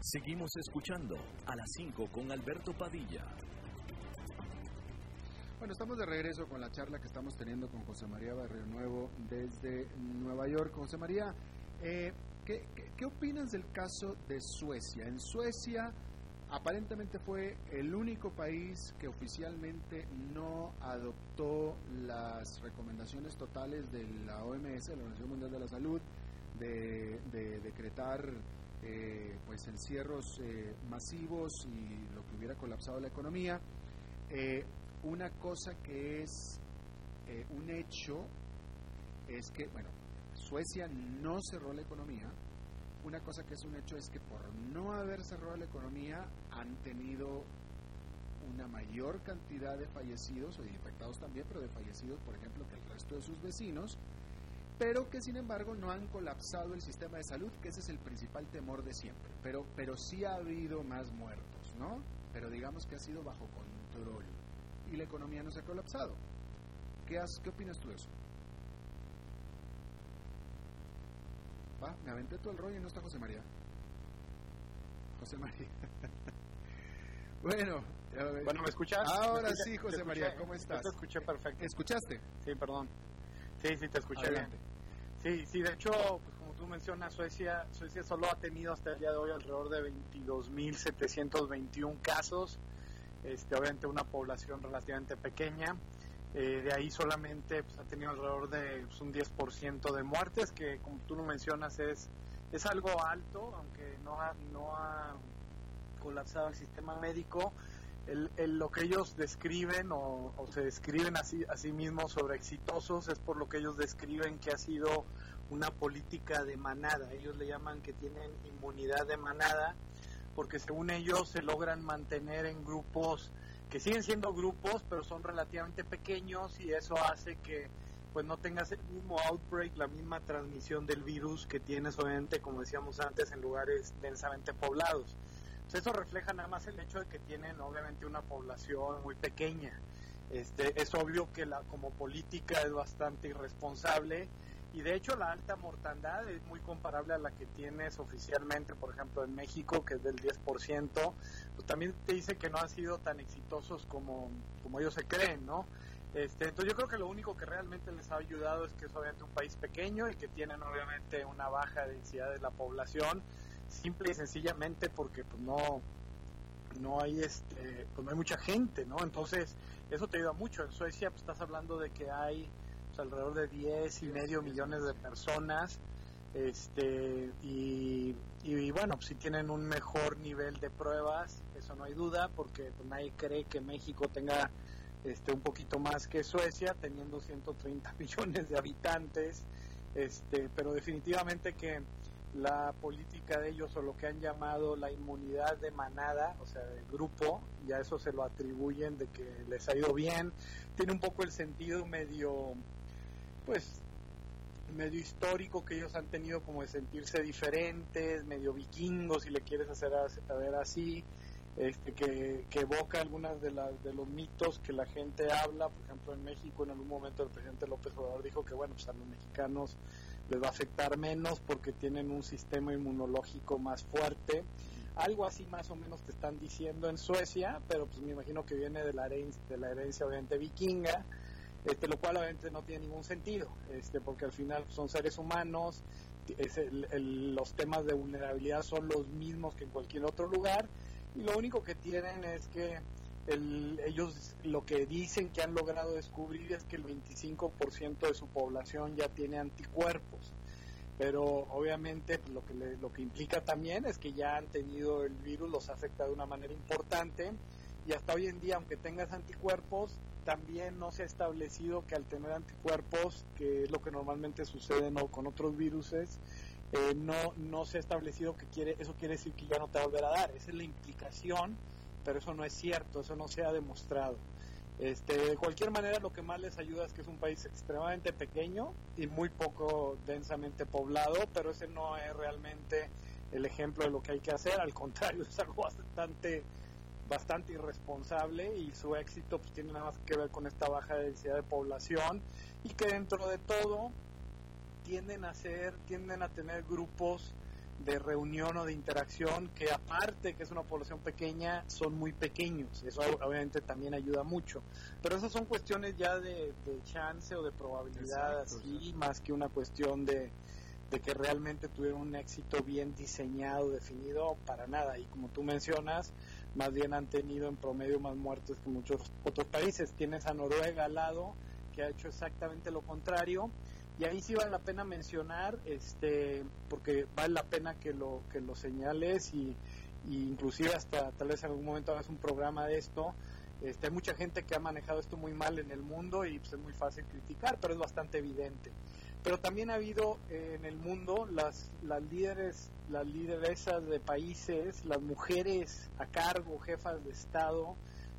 Seguimos escuchando a las 5 con Alberto Padilla. Bueno, estamos de regreso con la charla que estamos teniendo con José María Barrio Nuevo desde Nueva York. José María, eh, ¿qué, opinas del caso de Suecia? En Suecia aparentemente fue el único país que oficialmente no adoptó las recomendaciones totales de la OMS, la Organización Mundial de la Salud, de, de decretar eh, pues encierros eh, masivos y lo que hubiera colapsado la economía. Eh, una cosa que es un hecho es que, bueno, Suecia no cerró la economía, una cosa que es un hecho es que por no haber cerrado la economía han tenido una mayor cantidad de fallecidos o de infectados también, pero de fallecidos, por ejemplo, que el resto de sus vecinos, pero que sin embargo no han colapsado el sistema de salud, que ese es el principal temor de siempre. Pero, pero sí ha habido más muertos, ¿no? Pero digamos que ha sido bajo control y la economía no se ha colapsado. ¿Qué, has, qué opinas tú de eso? Me aventé todo el rollo y no está José María. José María. bueno, Bueno, ¿me escuchas? Ahora ¿Me escuchas? sí, José. María, ¿cómo estás? Yo te escuché perfecto. ¿Escuchaste? Sí, perdón. Sí, sí, te escuché Adelante. bien. Sí, sí, de hecho, pues, como tú mencionas, Suecia, Suecia solo ha tenido hasta el día de hoy alrededor de 22.721 casos, este, obviamente una población relativamente pequeña. Eh, de ahí solamente pues, ha tenido alrededor de pues, un 10% de muertes, que como tú lo mencionas es, es algo alto, aunque no ha, no ha colapsado el sistema médico. El, el- lo que ellos describen o, se describen así, a sí mismos sobre exitosos es por lo que ellos describen que ha sido una política de manada. Ellos le llaman que tienen inmunidad de manada porque según ellos se logran mantener en grupos siguen siendo grupos pero son relativamente pequeños y eso hace que pues no tengas el mismo outbreak, la misma transmisión del virus que tienes obviamente como decíamos antes en lugares densamente poblados. Entonces, eso refleja nada más el hecho de que tienen obviamente una población muy pequeña. Este, es obvio que la, como política es bastante irresponsable y de hecho la alta mortandad es muy comparable a la que tienes oficialmente, por ejemplo, en México, que es del 10%, pues también te dice que no han sido tan exitosos como, como ellos se creen, ¿no? Este, entonces yo creo que lo único que realmente les ha ayudado es que es obviamente un país pequeño y que tienen obviamente una baja densidad de la población, simple y sencillamente porque pues no no hay este pues no hay mucha gente, ¿no? Entonces eso te ayuda mucho. En Suecia pues estás hablando de que hay pues, alrededor de 10 y medio millones de personas este y, bueno pues si tienen un mejor nivel de pruebas eso no hay duda porque pues, nadie cree que México tenga este un poquito más que Suecia teniendo 130 millones de habitantes este pero definitivamente que la política de ellos o lo que han llamado la inmunidad de manada, o sea, de grupo, ya eso se lo atribuyen de que les ha ido bien, tiene un poco el sentido medio, pues, medio histórico que ellos han tenido como de sentirse diferentes, medio vikingos, si le quieres hacer a, ver así, este, que, que evoca algunas de, las de los mitos que la gente habla, por ejemplo en México en algún momento el presidente López Obrador dijo que bueno, pues a los mexicanos les va a afectar menos porque tienen un sistema inmunológico más fuerte. Algo así más o menos te están diciendo en Suecia, pero pues me imagino que viene de la herencia, de la herencia obviamente vikinga, este, lo cual obviamente no tiene ningún sentido, este, porque al final son seres humanos, es el- el- los temas de vulnerabilidad son los mismos que en cualquier otro lugar, y lo único que tienen es que ellos lo que dicen que han logrado descubrir es que el 25% de su población ya tiene anticuerpos pero obviamente lo que lo que implica también es que ya han tenido el virus los afecta de una manera importante y hasta hoy en día aunque tengas anticuerpos también no se ha establecido que al tener anticuerpos que es lo que normalmente sucede no con otros virus eh, no no se ha establecido que quiere eso quiere decir que ya no te va a volver a dar. Esa es la implicación pero eso no es cierto eso no se ha demostrado. Este, de cualquier manera, lo que más les ayuda es que es un país extremadamente pequeño y muy poco densamente poblado, pero ese no es realmente el ejemplo de lo que hay que hacer, al contrario, es algo bastante bastante irresponsable y su éxito pues tiene nada más que ver con esta baja densidad de población y que dentro de todo tienden a ser tienden a tener grupos de reunión o de interacción que aparte que es una población pequeña son muy pequeños. Eso obviamente también ayuda mucho. Pero esas son cuestiones ya de, chance o de probabilidad así más que una cuestión de, de que realmente tuvieron un éxito bien diseñado definido para nada. Y como tú mencionas más bien han tenido en promedio más muertes que muchos otros países. Tienes a Noruega al lado que ha hecho exactamente lo contrario. Y ahí sí vale la pena mencionar este porque vale la pena que lo que lo señales y, inclusive hasta tal vez en algún momento hagas un programa de esto. Este, hay mucha gente que ha manejado esto muy mal en el mundo y pues, es muy fácil criticar pero es bastante evidente pero también ha habido eh, en el mundo las las líderes las lideresas de países las mujeres a cargo jefas de estado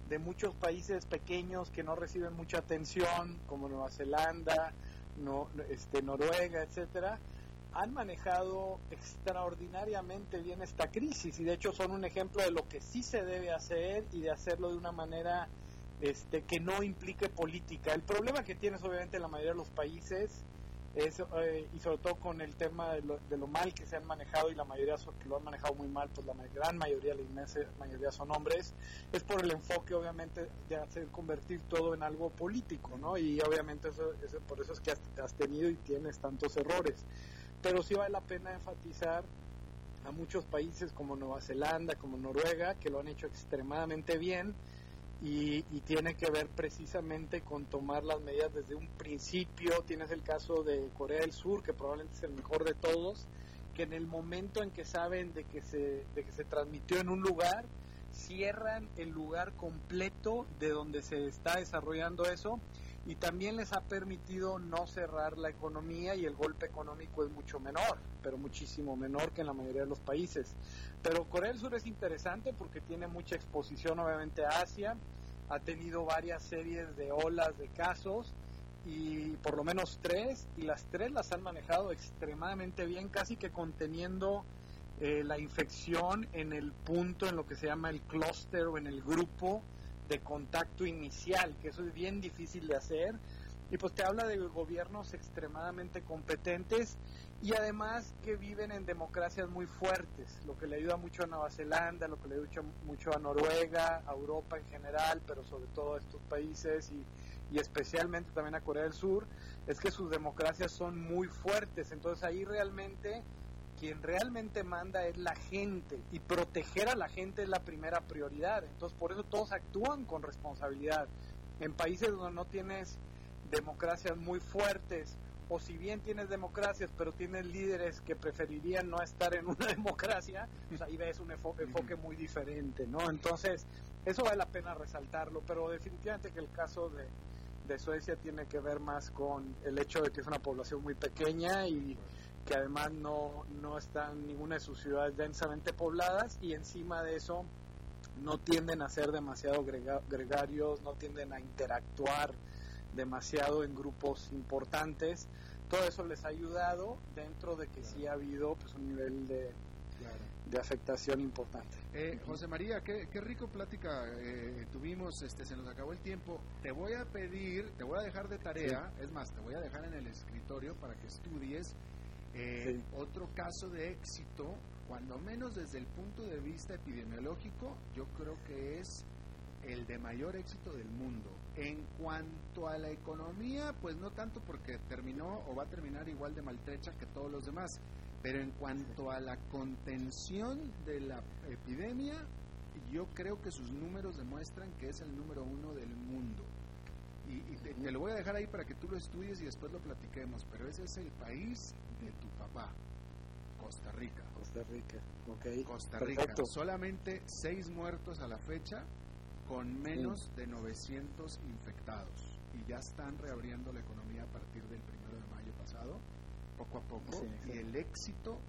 de muchos países pequeños que no reciben mucha atención como Nueva Zelanda no, este, Noruega, etcétera, han manejado extraordinariamente bien esta crisis y de hecho son un ejemplo de lo que sí se debe hacer y de hacerlo de una manera este, que no implique política. El problema que tienes obviamente la mayoría de los países eh, y sobre todo con el tema de lo, mal que se han manejado y la mayoría que lo han manejado muy mal, pues la gran mayoría, la inmensa mayoría son hombres, es por el enfoque obviamente de hacer convertir todo en algo político, ¿no? Y obviamente eso, por eso es que has, tenido y tienes tantos errores. Pero sí vale la pena enfatizar a muchos países como Nueva Zelanda, como Noruega, que lo han hecho extremadamente bien y, tiene que ver precisamente con tomar las medidas desde un principio. Tienes el caso de Corea del Sur, que probablemente es el mejor de todos, que en el momento en que saben de que se, de que se transmitió en un lugar, cierran el lugar completo de donde se está desarrollando eso y también les ha permitido no cerrar la economía y el golpe económico es mucho menor, pero muchísimo menor que en la mayoría de los países. Pero Corea del Sur es interesante porque tiene mucha exposición obviamente a Asia, ha tenido varias series de olas de casos y por lo menos tres, y las tres las han manejado extremadamente bien, casi que conteniendo eh, la infección en el punto en lo que se llama el clúster o en el grupo de contacto inicial, que eso es bien difícil de hacer. Y pues te habla de gobiernos extremadamente competentes y además que viven en democracias muy fuertes, lo que le ayuda mucho a Nueva Zelanda, lo que le ayuda mucho a Noruega, a Europa en general, pero sobre todo a estos países y, y especialmente también a Corea del Sur, es que sus democracias son muy fuertes. Entonces ahí realmente quien realmente manda es la gente y proteger a la gente es la primera prioridad. Entonces, por eso todos actúan con responsabilidad. En países donde no tienes democracias muy fuertes, o si bien tienes democracias, pero tienes líderes que preferirían no estar en una democracia, pues ahí ves un enfoque muy diferente, ¿no? Entonces, eso vale la pena resaltarlo, pero definitivamente que el caso de, de Suecia tiene que ver más con el hecho de que es una población muy pequeña y que además no, no están ninguna de sus ciudades densamente pobladas y encima de eso no tienden a ser demasiado gregarios, no tienden a interactuar demasiado en grupos importantes. Todo eso les ha ayudado dentro de que sí ha habido pues, un nivel de, de afectación importante. Eh, José María, qué, qué rico plática eh, tuvimos, este, se nos acabó el tiempo. Te voy a pedir, te voy a dejar de tarea, es más, te voy a dejar en el escritorio para que estudies eh, otro caso de éxito, cuando menos desde el punto de vista epidemiológico, yo creo que es el de mayor éxito del mundo. En cuanto a la economía, pues no tanto porque terminó o va a terminar igual de maltrecha que todos los demás, pero en cuanto a la contención de la epidemia, yo creo que sus números demuestran que es el número uno del mundo. Y, te, lo voy a dejar ahí para que tú lo estudies y después lo platiquemos, pero ese es el país de tu papá, Costa Rica. Costa Rica, ok. Costa Rica, solamente seis muertos a la fecha con menos de 900 infectados y ya están reabriendo la economía a partir del primero de mayo pasado, poco a poco, y el éxito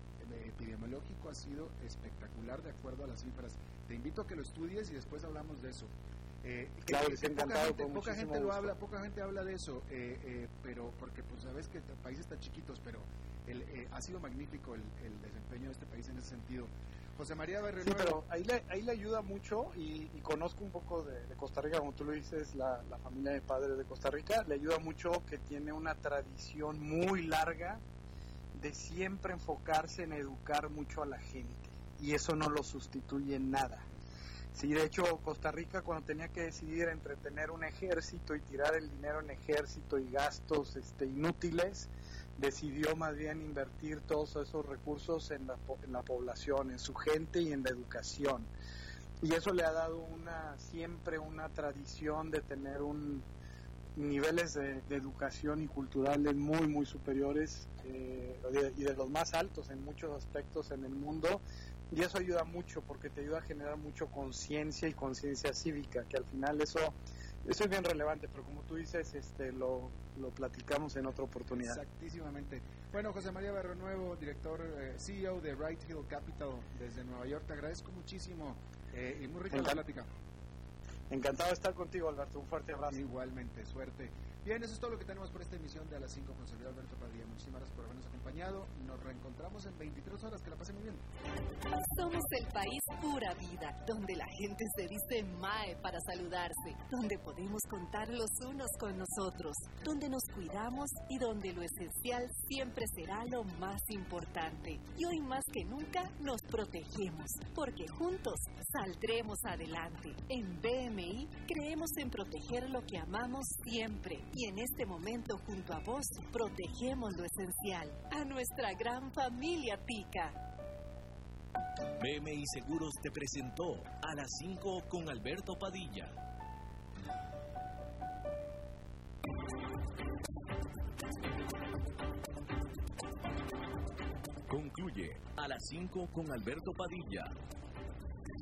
epidemiológico ha sido espectacular de acuerdo a las cifras. Te invito a que lo estudies y después hablamos de eso. Eh, claro, poca gente, lo habla, poca gente habla de eso, eh, eh, pero porque pues sabes que el país está chiquitos, pero el, ha sido magnífico el, desempeño de este país en ese sentido. José María Sí, pero ahí le, ahí le ayuda mucho y, conozco un poco de, Costa Rica, como tú lo dices, la, la familia de padres de Costa Rica, le ayuda mucho que tiene una tradición muy larga de siempre enfocarse en educar mucho a la gente y eso no lo sustituye en nada. Sí, de hecho, Costa Rica cuando tenía que decidir entre tener un ejército y tirar el dinero en ejército y gastos este, inútiles, decidió más bien invertir todos esos recursos en la, en la población, en su gente y en la educación. Y eso le ha dado una siempre una tradición de tener un, niveles de, educación y culturales muy, muy superiores eh, y de los más altos en muchos aspectos en el mundo. Y eso ayuda mucho porque te ayuda a generar mucho conciencia y conciencia cívica, que al final eso, eso es bien relevante, pero como tú dices, este, lo, lo platicamos en otra oportunidad. Exactísimamente. Bueno, José María Nuevo, director, eh, CEO de Right Hill Capital desde Nueva York, te agradezco muchísimo eh, y muy rica la plática. Encantado de estar contigo, Alberto. Un fuerte abrazo. Igualmente, suerte. Bien, eso es todo lo que tenemos por esta emisión de A las 5 con servidor Alberto Padilla. Muchísimas gracias por habernos acompañado. Nos reencontramos en 23 horas. Que la pasen muy bien. Somos el país pura vida, donde la gente se dice MAE para saludarse, donde podemos contar los unos con nosotros, donde nos cuidamos y donde lo esencial siempre será lo más importante. Y hoy más que nunca nos protegemos, porque juntos saldremos adelante. En BMI creemos en proteger lo que amamos siempre y en este momento junto a vos protegemos lo esencial, a nuestra gran familia Tica. BMI Seguros te presentó a las 5 con Alberto Padilla. Concluye a las 5 con Alberto Padilla